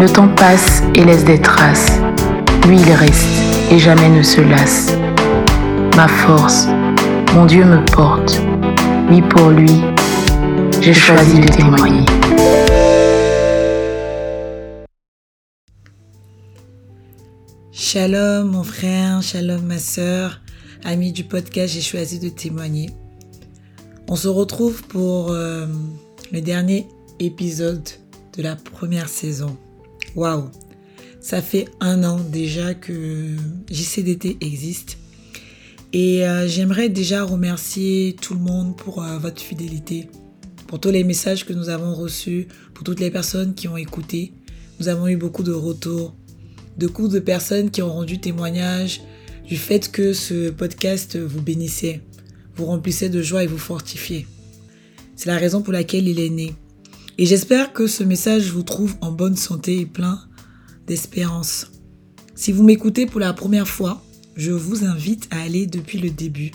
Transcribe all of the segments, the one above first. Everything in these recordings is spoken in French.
Le temps passe et laisse des traces. Lui, il reste et jamais ne se lasse. Ma force, mon Dieu me porte. Oui, pour lui, j'ai choisi de témoigner. Shalom mon frère, shalom ma soeur, amis du podcast, j'ai choisi de témoigner. On se retrouve pour euh, le dernier épisode de la première saison. Waouh, ça fait un an déjà que JCDT existe. Et euh, j'aimerais déjà remercier tout le monde pour euh, votre fidélité, pour tous les messages que nous avons reçus, pour toutes les personnes qui ont écouté. Nous avons eu beaucoup de retours de coups de personnes qui ont rendu témoignage du fait que ce podcast vous bénissait, vous remplissait de joie et vous fortifiait. C'est la raison pour laquelle il est né. Et j'espère que ce message vous trouve en bonne santé et plein d'espérance. Si vous m'écoutez pour la première fois, je vous invite à aller depuis le début.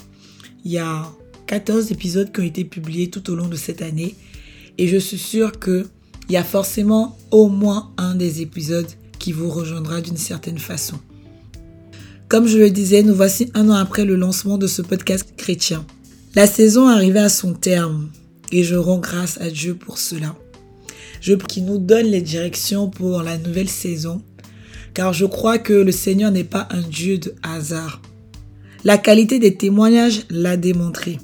Il y a 14 épisodes qui ont été publiés tout au long de cette année et je suis sûre qu'il y a forcément au moins un des épisodes qui vous rejoindra d'une certaine façon. Comme je le disais, nous voici un an après le lancement de ce podcast chrétien. La saison arrivait à son terme et je rends grâce à Dieu pour cela. Je qui nous donne les directions pour la nouvelle saison car je crois que le Seigneur n'est pas un Dieu de hasard. La qualité des témoignages l'a démontré.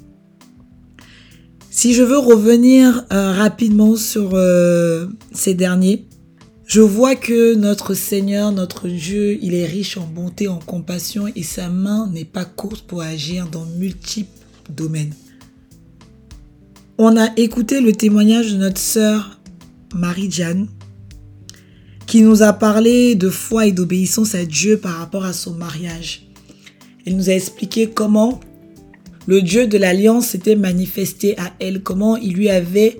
Si je veux revenir euh, rapidement sur euh, ces derniers, je vois que notre Seigneur, notre Dieu, il est riche en bonté, en compassion et sa main n'est pas courte pour agir dans multiples domaines. On a écouté le témoignage de notre sœur Marie-Jeanne qui nous a parlé de foi et d'obéissance à Dieu par rapport à son mariage. Elle nous a expliqué comment le Dieu de l'alliance s'était manifesté à elle, comment il lui avait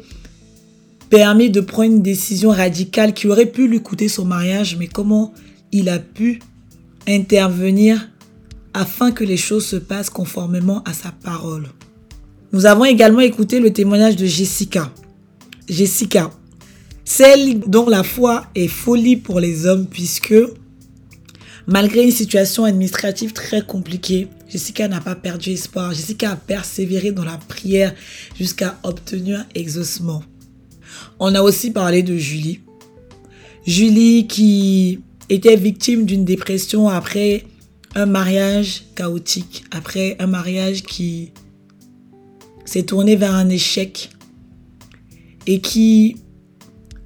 permis de prendre une décision radicale qui aurait pu lui coûter son mariage, mais comment il a pu intervenir afin que les choses se passent conformément à sa parole. Nous avons également écouté le témoignage de Jessica. Jessica, celle dont la foi est folie pour les hommes puisque malgré une situation administrative très compliquée, Jessica n'a pas perdu espoir. Jessica a persévéré dans la prière jusqu'à obtenir exaucement. On a aussi parlé de Julie. Julie qui était victime d'une dépression après un mariage chaotique, après un mariage qui s'est tourné vers un échec et qui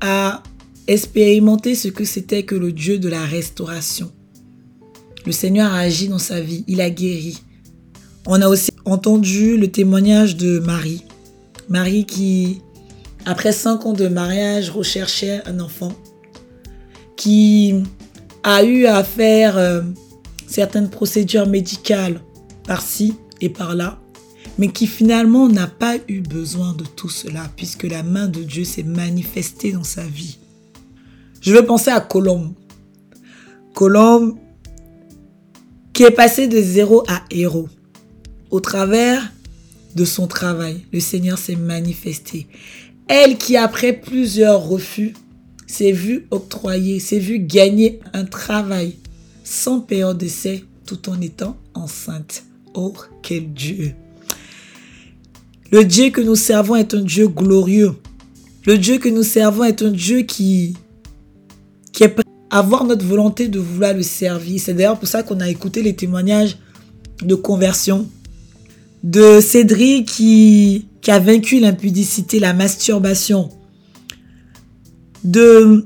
a expérimenté ce que c'était que le Dieu de la restauration. Le Seigneur a agi dans sa vie, il a guéri. On a aussi entendu le témoignage de Marie. Marie qui après cinq ans de mariage, recherchait un enfant qui a eu à faire euh, certaines procédures médicales par-ci et par-là, mais qui finalement n'a pas eu besoin de tout cela puisque la main de Dieu s'est manifestée dans sa vie. Je veux penser à Colombe. Colombe qui est passé de zéro à héros au travers de son travail. Le Seigneur s'est manifesté. Elle qui, après plusieurs refus, s'est vue octroyer, s'est vue gagner un travail sans période d'essai tout en étant enceinte. Oh, quel Dieu! Le Dieu que nous servons est un Dieu glorieux. Le Dieu que nous servons est un Dieu qui, qui est avoir notre volonté de vouloir le servir. C'est d'ailleurs pour ça qu'on a écouté les témoignages de conversion de Cédric qui, qui a vaincu l'impudicité, la masturbation, de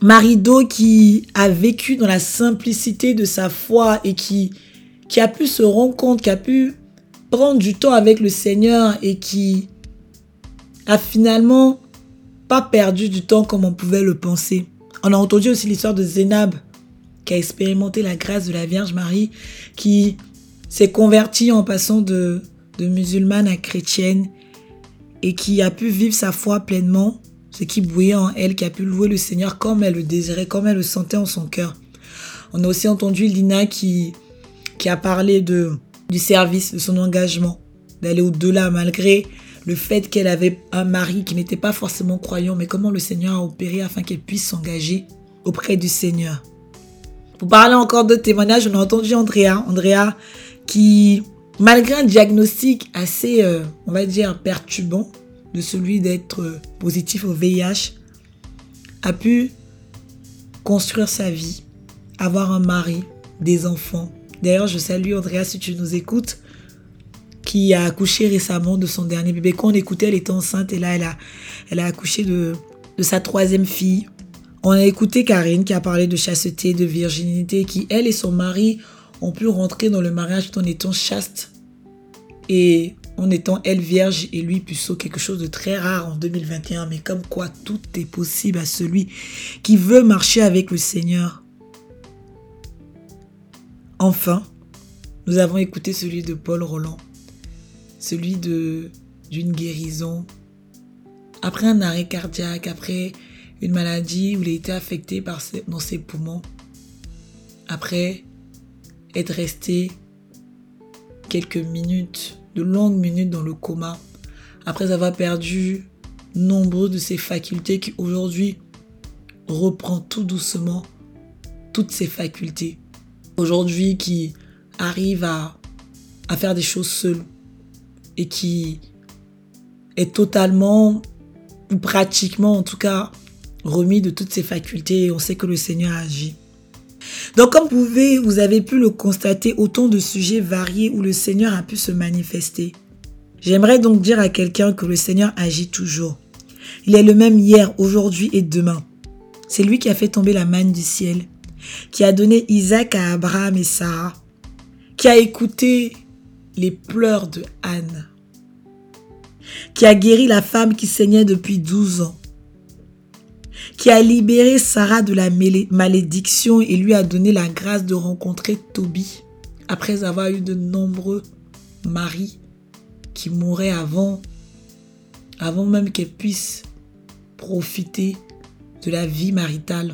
Marido qui a vécu dans la simplicité de sa foi et qui, qui a pu se rendre compte, qui a pu du temps avec le Seigneur et qui a finalement pas perdu du temps comme on pouvait le penser On a entendu aussi l'histoire de Zénab, qui a expérimenté la grâce de la Vierge Marie, qui s'est convertie en passant de, de musulmane à chrétienne et qui a pu vivre sa foi pleinement, ce qui bouillait en elle, qui a pu louer le Seigneur comme elle le désirait, comme elle le sentait en son cœur. On a aussi entendu Lina qui, qui a parlé de, du service, de son engagement, d'aller au-delà malgré le fait qu'elle avait un mari qui n'était pas forcément croyant, mais comment le Seigneur a opéré afin qu'elle puisse s'engager auprès du Seigneur. Pour parler encore de témoignages, on a entendu Andrea, Andrea qui, malgré un diagnostic assez, euh, on va dire, perturbant de celui d'être euh, positif au VIH, a pu construire sa vie, avoir un mari, des enfants. D'ailleurs, je salue Andrea si tu nous écoutes qui a accouché récemment de son dernier bébé. Quand on écoutait, elle était enceinte et là, elle a, elle a accouché de, de sa troisième fille. On a écouté Karine qui a parlé de chasteté, de virginité, qui, elle et son mari, ont pu rentrer dans le mariage en étant chaste et en étant elle vierge et lui puceau, quelque chose de très rare en 2021. Mais comme quoi tout est possible à celui qui veut marcher avec le Seigneur. Enfin, nous avons écouté celui de Paul Roland celui de d'une guérison, après un arrêt cardiaque, après une maladie où il a été affecté dans ses poumons, après être resté quelques minutes, de longues minutes dans le coma, après avoir perdu nombreux de ses facultés qui aujourd'hui reprend tout doucement toutes ses facultés. Aujourd'hui qui arrive à, à faire des choses seul, et qui est totalement, ou pratiquement en tout cas, remis de toutes ses facultés on sait que le Seigneur agit. Donc comme vous pouvez, vous avez pu le constater, autant de sujets variés où le Seigneur a pu se manifester. J'aimerais donc dire à quelqu'un que le Seigneur agit toujours. Il est le même hier, aujourd'hui et demain. C'est lui qui a fait tomber la manne du ciel, qui a donné Isaac à Abraham et Sarah, qui a écouté les pleurs de Anne, qui a guéri la femme qui saignait depuis 12 ans, qui a libéré Sarah de la malédiction et lui a donné la grâce de rencontrer Tobie après avoir eu de nombreux maris qui mouraient avant, avant même qu'elle puisse profiter de la vie maritale.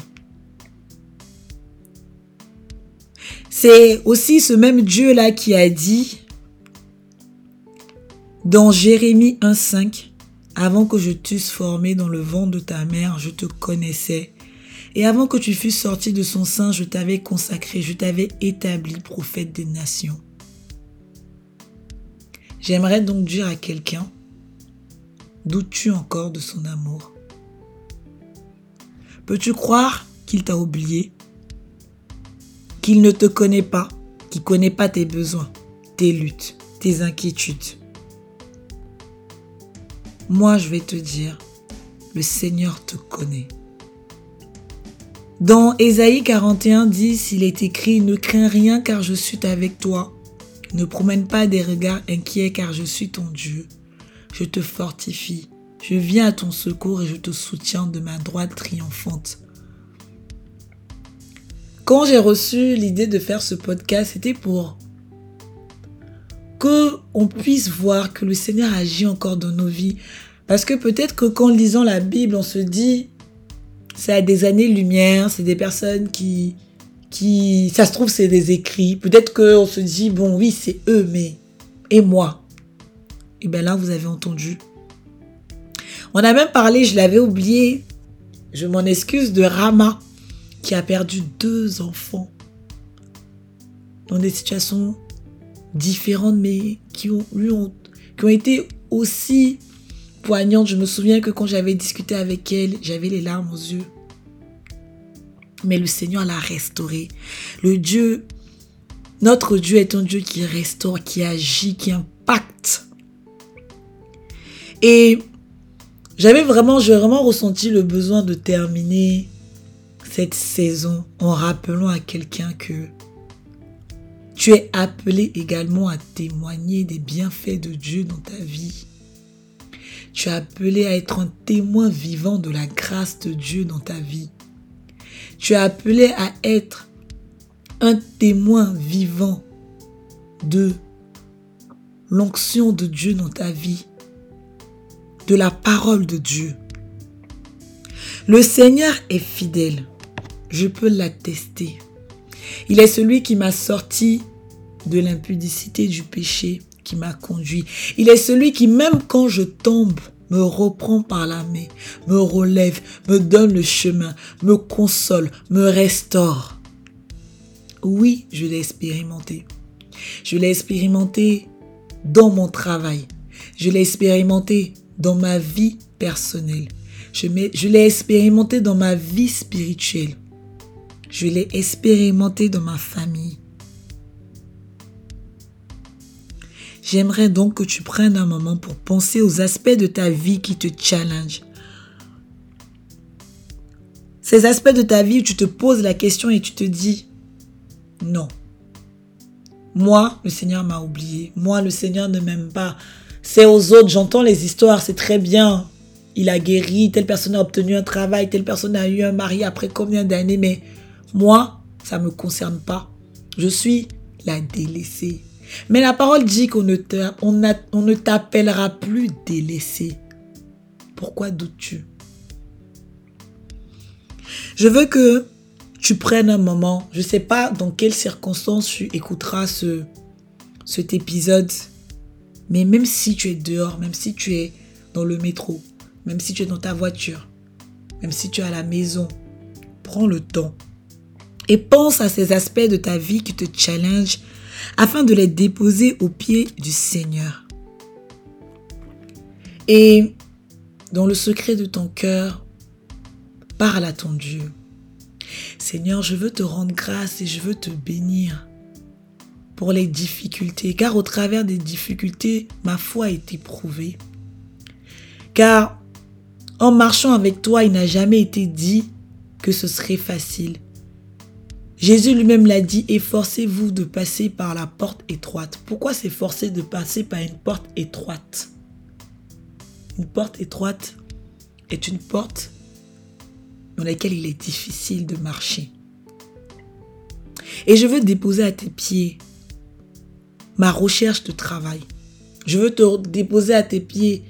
C'est aussi ce même Dieu-là qui a dit dans Jérémie 1.5, avant que je t'eusse formé dans le ventre de ta mère, je te connaissais. Et avant que tu fusses sorti de son sein, je t'avais consacré, je t'avais établi prophète des nations. J'aimerais donc dire à quelqu'un, doutes-tu encore de son amour? Peux-tu croire qu'il t'a oublié? Qu'il ne te connaît pas Qu'il ne connaît pas tes besoins, tes luttes, tes inquiétudes moi je vais te dire, le Seigneur te connaît. Dans Ésaïe 41, 10, il est écrit, ne crains rien car je suis avec toi. Ne promène pas des regards inquiets car je suis ton Dieu. Je te fortifie. Je viens à ton secours et je te soutiens de ma droite triomphante. Quand j'ai reçu l'idée de faire ce podcast, c'était pour que on puisse voir que le Seigneur agit encore dans nos vies. Parce que peut-être que quand lisant la Bible, on se dit, c'est à des années-lumière, c'est des personnes qui, qui, ça se trouve, c'est des écrits. Peut-être qu'on se dit, bon, oui, c'est eux, mais, et moi? Et bien là, vous avez entendu. On a même parlé, je l'avais oublié, je m'en excuse, de Rama, qui a perdu deux enfants dans des situations différentes, mais qui ont, qui ont été aussi poignantes. Je me souviens que quand j'avais discuté avec elle, j'avais les larmes aux yeux. Mais le Seigneur l'a restauré. Le Dieu, notre Dieu est un Dieu qui restaure, qui agit, qui impacte. Et j'avais vraiment, j'ai vraiment ressenti le besoin de terminer saison en rappelant à quelqu'un que tu es appelé également à témoigner des bienfaits de Dieu dans ta vie. Tu es appelé à être un témoin vivant de la grâce de Dieu dans ta vie. Tu es appelé à être un témoin vivant de l'onction de Dieu dans ta vie, de la parole de Dieu. Le Seigneur est fidèle. Je peux l'attester. Il est celui qui m'a sorti de l'impudicité du péché, qui m'a conduit. Il est celui qui, même quand je tombe, me reprend par la main, me relève, me donne le chemin, me console, me restaure. Oui, je l'ai expérimenté. Je l'ai expérimenté dans mon travail. Je l'ai expérimenté dans ma vie personnelle. Je, l'ai expérimenté dans ma vie spirituelle. Je l'ai expérimenté dans ma famille. J'aimerais donc que tu prennes un moment pour penser aux aspects de ta vie qui te challenge. Ces aspects de ta vie où tu te poses la question et tu te dis, non. Moi, le Seigneur m'a oublié. Moi, le Seigneur ne m'aime pas. C'est aux autres, j'entends les histoires, c'est très bien. Il a guéri, telle personne a obtenu un travail, telle personne a eu un mari après combien d'années, mais moi, ça ne me concerne pas. Je suis la délaissée. Mais la parole dit qu'on ne, t'appellera plus délaissé. Pourquoi doutes-tu? Je veux que tu prennes un moment, je ne sais pas dans quelles circonstances tu écouteras ce, cet épisode, mais même si tu es dehors, même si tu es dans le métro, même si tu es dans ta voiture, même si tu es à la maison, prends le temps et pense à ces aspects de ta vie qui te challengent afin de les déposer aux pieds du Seigneur. Et dans le secret de ton cœur, parle à ton Dieu. Seigneur, je veux te rendre grâce et je veux te bénir pour les difficultés, car au travers des difficultés, ma foi a été prouvée. Car en marchant avec toi, il n'a jamais été dit que ce serait facile. Jésus lui-même l'a dit, efforcez-vous de passer par la porte étroite. Pourquoi s'efforcer de passer par une porte étroite? Une porte étroite est une porte dans laquelle il est difficile de marcher. Et je veux déposer à tes pieds ma recherche de travail. Je veux te déposer à tes pieds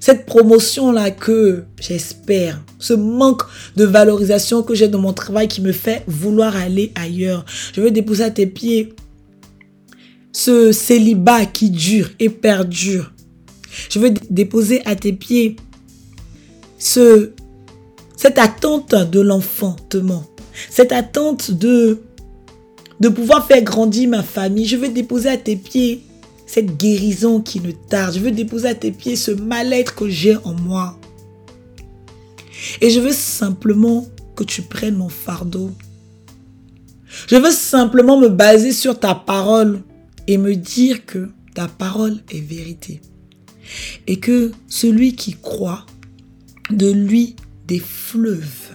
cette promotion-là que j'espère, ce manque de valorisation que j'ai dans mon travail qui me fait vouloir aller ailleurs. Je veux déposer à tes pieds ce célibat qui dure et perdure. Je veux déposer à tes pieds ce, cette attente de l'enfantement, cette attente de, de pouvoir faire grandir ma famille. Je veux déposer à tes pieds cette guérison qui ne tarde. Je veux déposer à tes pieds ce mal-être que j'ai en moi. Et je veux simplement que tu prennes mon fardeau. Je veux simplement me baser sur ta parole et me dire que ta parole est vérité. Et que celui qui croit, de lui des fleuves.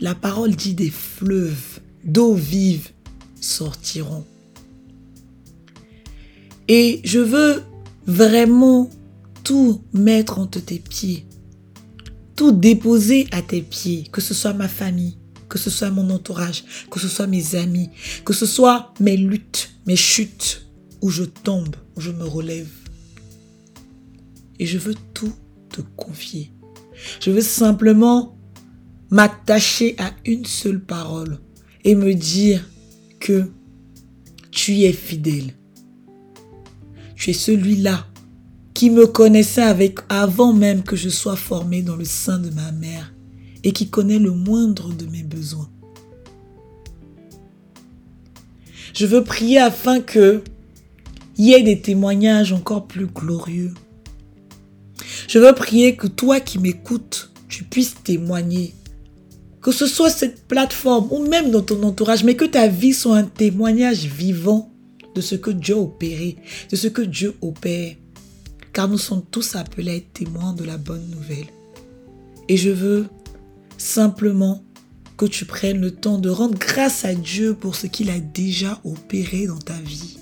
La parole dit des fleuves d'eau vive sortiront. Et je veux vraiment tout mettre entre tes pieds. Tout déposer à tes pieds. Que ce soit ma famille, que ce soit mon entourage, que ce soit mes amis, que ce soit mes luttes, mes chutes, où je tombe, où je me relève. Et je veux tout te confier. Je veux simplement m'attacher à une seule parole et me dire que tu es fidèle celui-là qui me connaissait avec avant même que je sois formé dans le sein de ma mère et qui connaît le moindre de mes besoins. Je veux prier afin que y ait des témoignages encore plus glorieux. Je veux prier que toi qui m'écoutes, tu puisses témoigner. Que ce soit cette plateforme ou même dans ton entourage, mais que ta vie soit un témoignage vivant de ce que Dieu a de ce que Dieu opère. Car nous sommes tous appelés à être témoins de la bonne nouvelle. Et je veux simplement que tu prennes le temps de rendre grâce à Dieu pour ce qu'il a déjà opéré dans ta vie.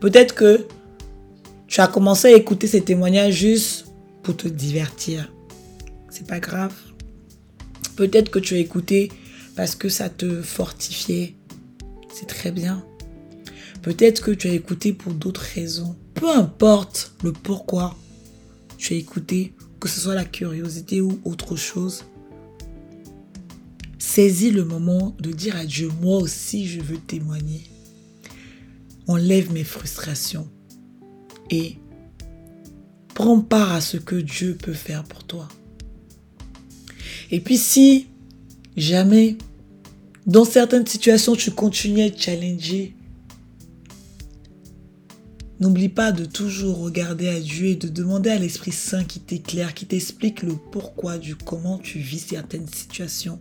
Peut-être que tu as commencé à écouter ces témoignages juste pour te divertir. C'est pas grave. Peut-être que tu as écouté parce que ça te fortifiait. C'est très bien. Peut-être que tu as écouté pour d'autres raisons. Peu importe le pourquoi tu as écouté, que ce soit la curiosité ou autre chose. Saisis le moment de dire à Dieu, moi aussi je veux témoigner. Enlève mes frustrations et prends part à ce que Dieu peut faire pour toi. Et puis si jamais, dans certaines situations, tu continues à être challengé, n'oublie pas de toujours regarder à Dieu et de demander à l'Esprit Saint qui t'éclaire, qui t'explique le pourquoi du comment tu vis certaines situations.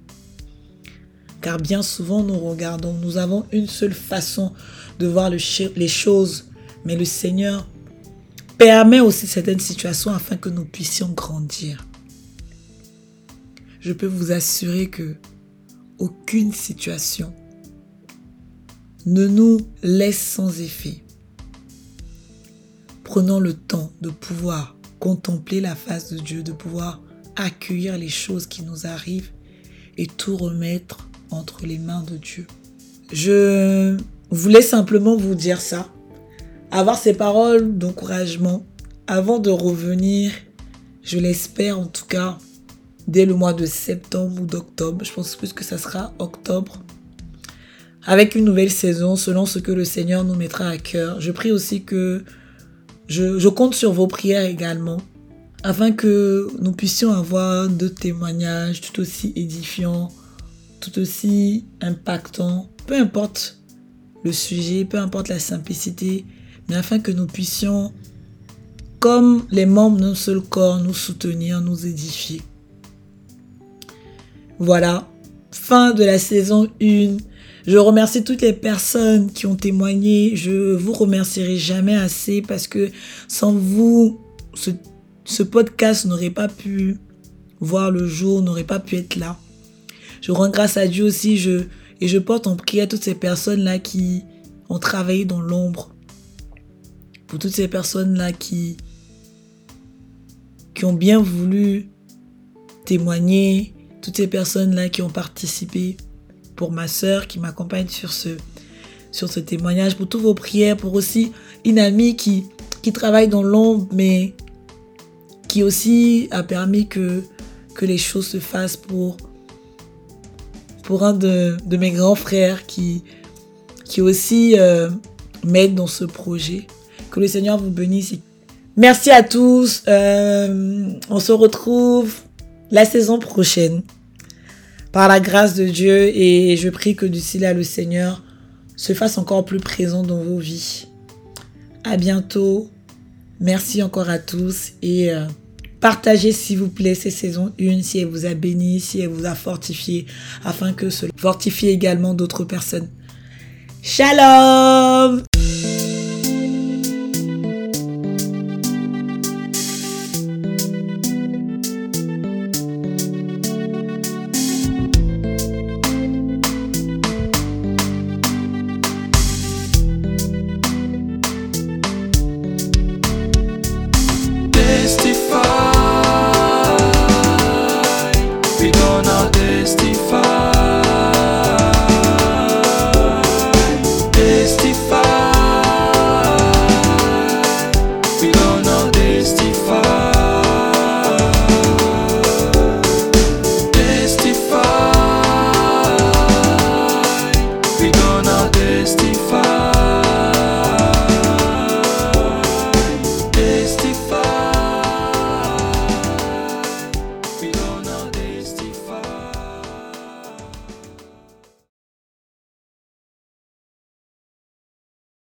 Car bien souvent, nous regardons, nous avons une seule façon de voir les choses, mais le Seigneur permet aussi certaines situations afin que nous puissions grandir. Je peux vous assurer que aucune situation ne nous laisse sans effet. Prenons le temps de pouvoir contempler la face de Dieu, de pouvoir accueillir les choses qui nous arrivent et tout remettre entre les mains de Dieu. Je voulais simplement vous dire ça, avoir ces paroles d'encouragement avant de revenir, je l'espère en tout cas, dès le mois de septembre ou d'octobre. Je pense plus que ça sera octobre. Avec une nouvelle saison selon ce que le Seigneur nous mettra à cœur. Je prie aussi que je, compte sur vos prières également afin que nous puissions avoir de témoignages tout aussi édifiants, tout aussi impactants, peu importe le sujet, peu importe la simplicité, mais afin que nous puissions, comme les membres d'un seul corps, nous soutenir, nous édifier. Voilà, fin de la saison 1. Je remercie toutes les personnes qui ont témoigné. Je vous remercierai jamais assez parce que sans vous, ce, podcast n'aurait pas pu voir le jour, n'aurait pas pu être là. Je rends grâce à Dieu aussi je, et je porte en prière toutes ces personnes-là qui ont travaillé dans l'ombre. Pour toutes ces personnes-là qui, qui ont bien voulu témoigner, toutes ces personnes-là qui ont participé, pour ma sœur qui m'accompagne sur ce, sur ce témoignage, pour toutes vos prières, pour aussi une amie qui, qui travaille dans l'ombre, mais qui aussi a permis que, que les choses se fassent pour pour un de, mes grands frères qui, qui aussi euh, m'aide dans ce projet. Que le Seigneur vous bénisse. Merci à tous. Euh, on se retrouve la saison prochaine par la grâce de Dieu et je prie que d'ici là le Seigneur se fasse encore plus présent dans vos vies. À bientôt. Merci encore à tous et euh, Partagez s'il vous plaît ces saisons 1 si elle vous a béni, si elle vous a fortifié, afin que cela fortifie également d'autres personnes. Shalom